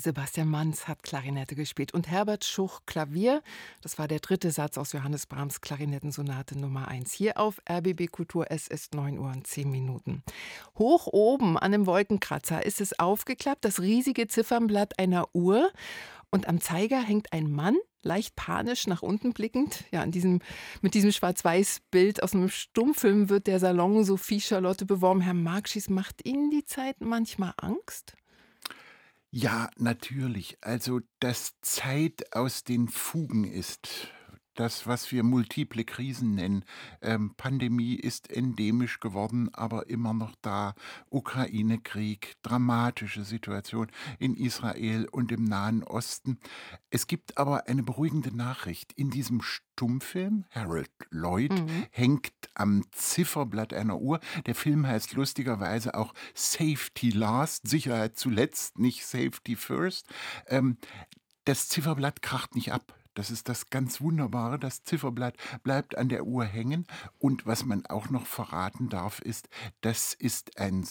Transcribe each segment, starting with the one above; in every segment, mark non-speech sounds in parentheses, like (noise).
Sebastian Manz hat Klarinette gespielt und Herbert Schuch Klavier. Das war der dritte Satz aus Johannes Brahms Klarinettensonate Nummer 1 hier auf RBB Kultur. Es ist 9 Uhr und 10 Minuten. Hoch oben an dem Wolkenkratzer ist es aufgeklappt, das riesige Ziffernblatt einer Uhr. Und am Zeiger hängt ein Mann, leicht panisch nach unten blickend. Ja, in diesem, mit diesem Schwarz-Weiß-Bild aus einem Stummfilm wird der Salon Sophie Charlotte beworben. Herr Markschis, macht Ihnen die Zeit manchmal Angst? Ja, natürlich. Also, dass Zeit aus den Fugen ist, das, was wir multiple Krisen nennen. Ähm, Pandemie ist endemisch geworden, aber immer noch da. Ukraine-Krieg, dramatische Situation in Israel und im Nahen Osten. Es gibt aber eine beruhigende Nachricht. In diesem Stummfilm, Harold Lloyd, mhm. hängt am Zifferblatt einer Uhr. Der Film heißt lustigerweise auch Safety Last, Sicherheit zuletzt, nicht Safety First. Ähm, das Zifferblatt kracht nicht ab. Das ist das ganz Wunderbare. Das Zifferblatt bleibt an der Uhr hängen. Und was man auch noch verraten darf, ist, das ist ein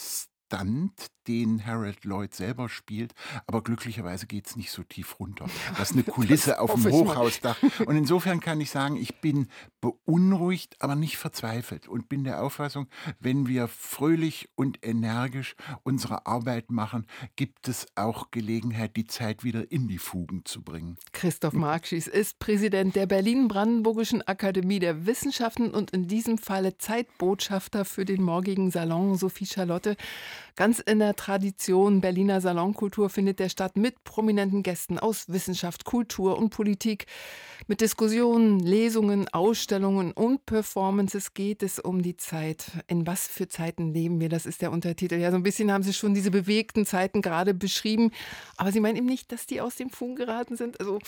Stunt, den Harold Lloyd selber spielt, aber glücklicherweise geht es nicht so tief runter. Das ist eine (laughs) Kulisse auf dem Hochhausdach. Und insofern kann ich sagen, ich bin beunruhigt, aber nicht verzweifelt und bin der Auffassung, wenn wir fröhlich und energisch unsere Arbeit machen, gibt es auch Gelegenheit, die Zeit wieder in die Fugen zu bringen. Christoph Markschis ist Präsident der Berlin-Brandenburgischen Akademie der Wissenschaften und in diesem Falle Zeitbotschafter für den morgigen Salon Sophie Charlotte. Ganz in der Tradition Berliner Salonkultur findet der statt mit prominenten Gästen aus Wissenschaft, Kultur und Politik. Mit Diskussionen, Lesungen, Ausstellungen und Performances geht es um die Zeit. In was für Zeiten leben wir? Das ist der Untertitel. Ja, so ein bisschen haben Sie schon diese bewegten Zeiten gerade beschrieben. Aber Sie meinen eben nicht, dass die aus dem Fugen geraten sind? Also,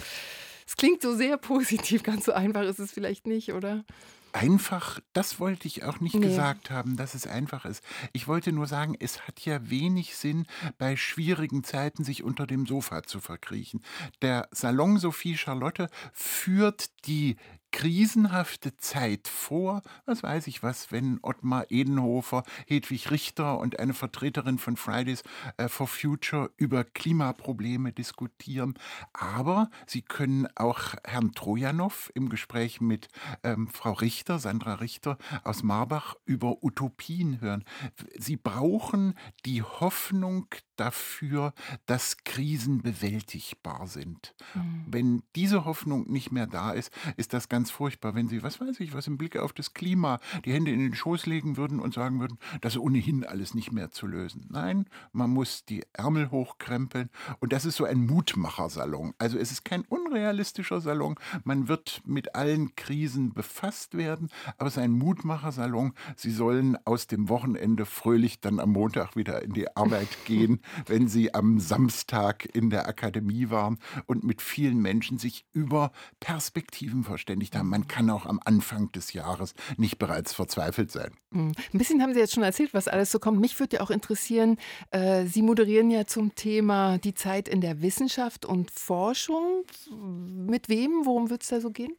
es klingt so sehr positiv. Ganz so einfach ist es vielleicht nicht, oder? Einfach, das wollte ich auch nicht nee. gesagt haben, dass es einfach ist. Ich wollte nur sagen, es hat ja wenig Sinn, bei schwierigen Zeiten sich unter dem Sofa zu verkriechen. Der Salon Sophie Charlotte führt die krisenhafte Zeit vor. Was weiß ich was, wenn Ottmar Edenhofer, Hedwig Richter und eine Vertreterin von Fridays äh, for Future über Klimaprobleme diskutieren. Aber sie können auch Herrn Trojanow im Gespräch mit ähm, Frau Richter, Sandra Richter aus Marbach, über Utopien hören. Sie brauchen die Hoffnung dafür, dass Krisen bewältigbar sind. Mhm. Wenn diese Hoffnung nicht mehr da ist, ist das ganz furchtbar, wenn Sie, was weiß ich, was im Blick auf das Klima, die Hände in den Schoß legen würden und sagen würden, das ist ohnehin alles nicht mehr zu lösen. Nein, man muss die Ärmel hochkrempeln und das ist so ein Mutmachersalon. Also es ist kein unrealistischer Salon, man wird mit allen Krisen befasst werden, aber es ist ein Mutmachersalon. Sie sollen aus dem Wochenende fröhlich dann am Montag wieder in die Arbeit (laughs) gehen wenn Sie am Samstag in der Akademie waren und mit vielen Menschen sich über Perspektiven verständigt haben. Man kann auch am Anfang des Jahres nicht bereits verzweifelt sein. Hm. Ein bisschen haben Sie jetzt schon erzählt, was alles so kommt. Mich würde ja auch interessieren, äh, Sie moderieren ja zum Thema die Zeit in der Wissenschaft und Forschung. Mit wem? Worum wird es da so gehen?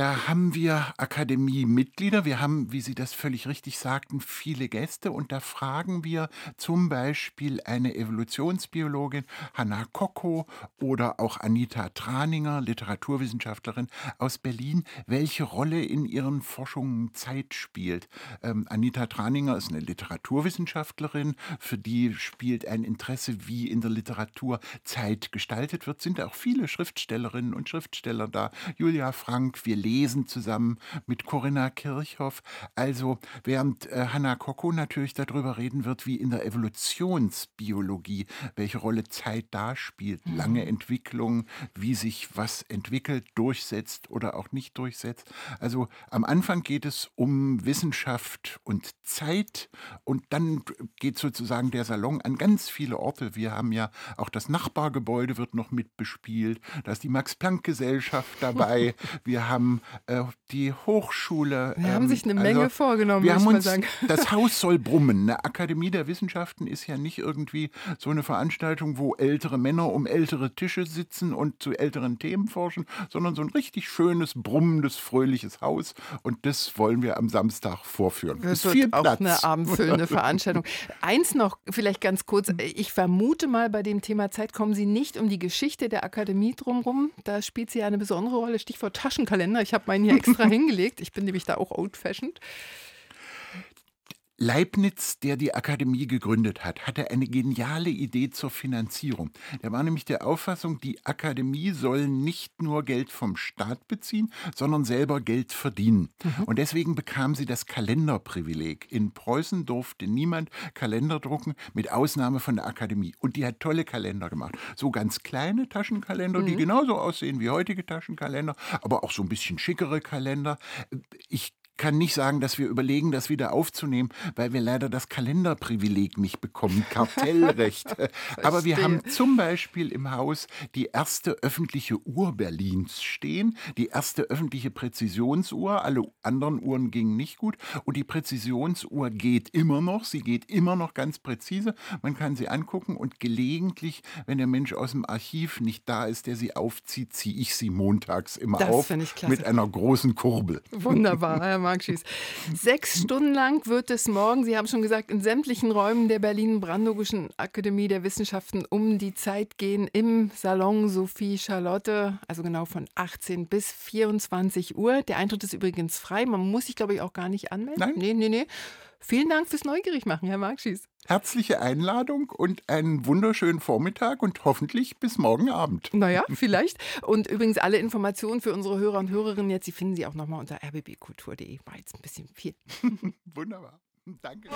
Da haben wir Akademie-Mitglieder. Wir haben, wie Sie das völlig richtig sagten, viele Gäste. Und da fragen wir zum Beispiel eine Evolutionsbiologin, Hanna Kocko, oder auch Anita Traninger, Literaturwissenschaftlerin aus Berlin, welche Rolle in ihren Forschungen Zeit spielt. Ähm, Anita Traninger ist eine Literaturwissenschaftlerin, für die spielt ein Interesse, wie in der Literatur Zeit gestaltet wird. Sind auch viele Schriftstellerinnen und Schriftsteller da. Julia Frank, wir lesen zusammen mit Corinna Kirchhoff. Also während äh, Hanna Kokko natürlich darüber reden wird, wie in der Evolutionsbiologie, welche Rolle Zeit da spielt, mhm. lange Entwicklung, wie sich was entwickelt, durchsetzt oder auch nicht durchsetzt. Also am Anfang geht es um Wissenschaft und Zeit und dann geht sozusagen der Salon an ganz viele Orte. Wir haben ja auch das Nachbargebäude wird noch mit bespielt, da ist die Max-Planck-Gesellschaft dabei, (laughs) wir haben Museum, äh, die Hochschule. Wir ähm, haben sich eine Menge also, vorgenommen, wir haben uns, (laughs) Das Haus soll brummen. Eine Akademie der Wissenschaften ist ja nicht irgendwie so eine Veranstaltung, wo ältere Männer um ältere Tische sitzen und zu älteren Themen forschen, sondern so ein richtig schönes, brummendes, fröhliches Haus. Und das wollen wir am Samstag vorführen. Das ist auch Platz. eine abendfüllende (laughs) Veranstaltung. Eins noch, vielleicht ganz kurz. Ich vermute mal, bei dem Thema Zeit kommen Sie nicht um die Geschichte der Akademie drumherum. Da spielt sie ja eine besondere Rolle. Stichwort Taschenkalender. Ich habe meinen hier extra (laughs) hingelegt. Ich bin nämlich da auch old-fashioned. Leibniz, der die Akademie gegründet hat, hatte eine geniale Idee zur Finanzierung. Er war nämlich der Auffassung, die Akademie soll nicht nur Geld vom Staat beziehen, sondern selber Geld verdienen. Mhm. Und deswegen bekam sie das Kalenderprivileg. In Preußen durfte niemand Kalender drucken, mit Ausnahme von der Akademie. Und die hat tolle Kalender gemacht. So ganz kleine Taschenkalender, mhm. die genauso aussehen wie heutige Taschenkalender, aber auch so ein bisschen schickere Kalender. Ich kann nicht sagen, dass wir überlegen, das wieder aufzunehmen, weil wir leider das Kalenderprivileg nicht bekommen, Kartellrecht. (laughs) Aber wir haben zum Beispiel im Haus die erste öffentliche Uhr Berlins stehen, die erste öffentliche Präzisionsuhr. Alle anderen Uhren gingen nicht gut und die Präzisionsuhr geht immer noch. Sie geht immer noch ganz präzise. Man kann sie angucken und gelegentlich, wenn der Mensch aus dem Archiv nicht da ist, der sie aufzieht, ziehe ich sie montags immer das auf mit einer großen Kurbel. Wunderbar, Herr (laughs) Markschieß. Sechs Stunden lang wird es morgen, Sie haben schon gesagt, in sämtlichen Räumen der Berlin-Brandenburgischen Akademie der Wissenschaften um die Zeit gehen im Salon Sophie Charlotte, also genau von 18 bis 24 Uhr. Der Eintritt ist übrigens frei. Man muss sich, glaube ich, auch gar nicht anmelden. Nein. Nee, nee, nee. Vielen Dank fürs Neugierigmachen, Herr Markschieß. Herzliche Einladung und einen wunderschönen Vormittag und hoffentlich bis morgen Abend. Naja, vielleicht. Und übrigens alle Informationen für unsere Hörer und Hörerinnen jetzt, die finden Sie auch nochmal unter rbbkultur.de. War jetzt ein bisschen viel. (laughs) Wunderbar. Danke.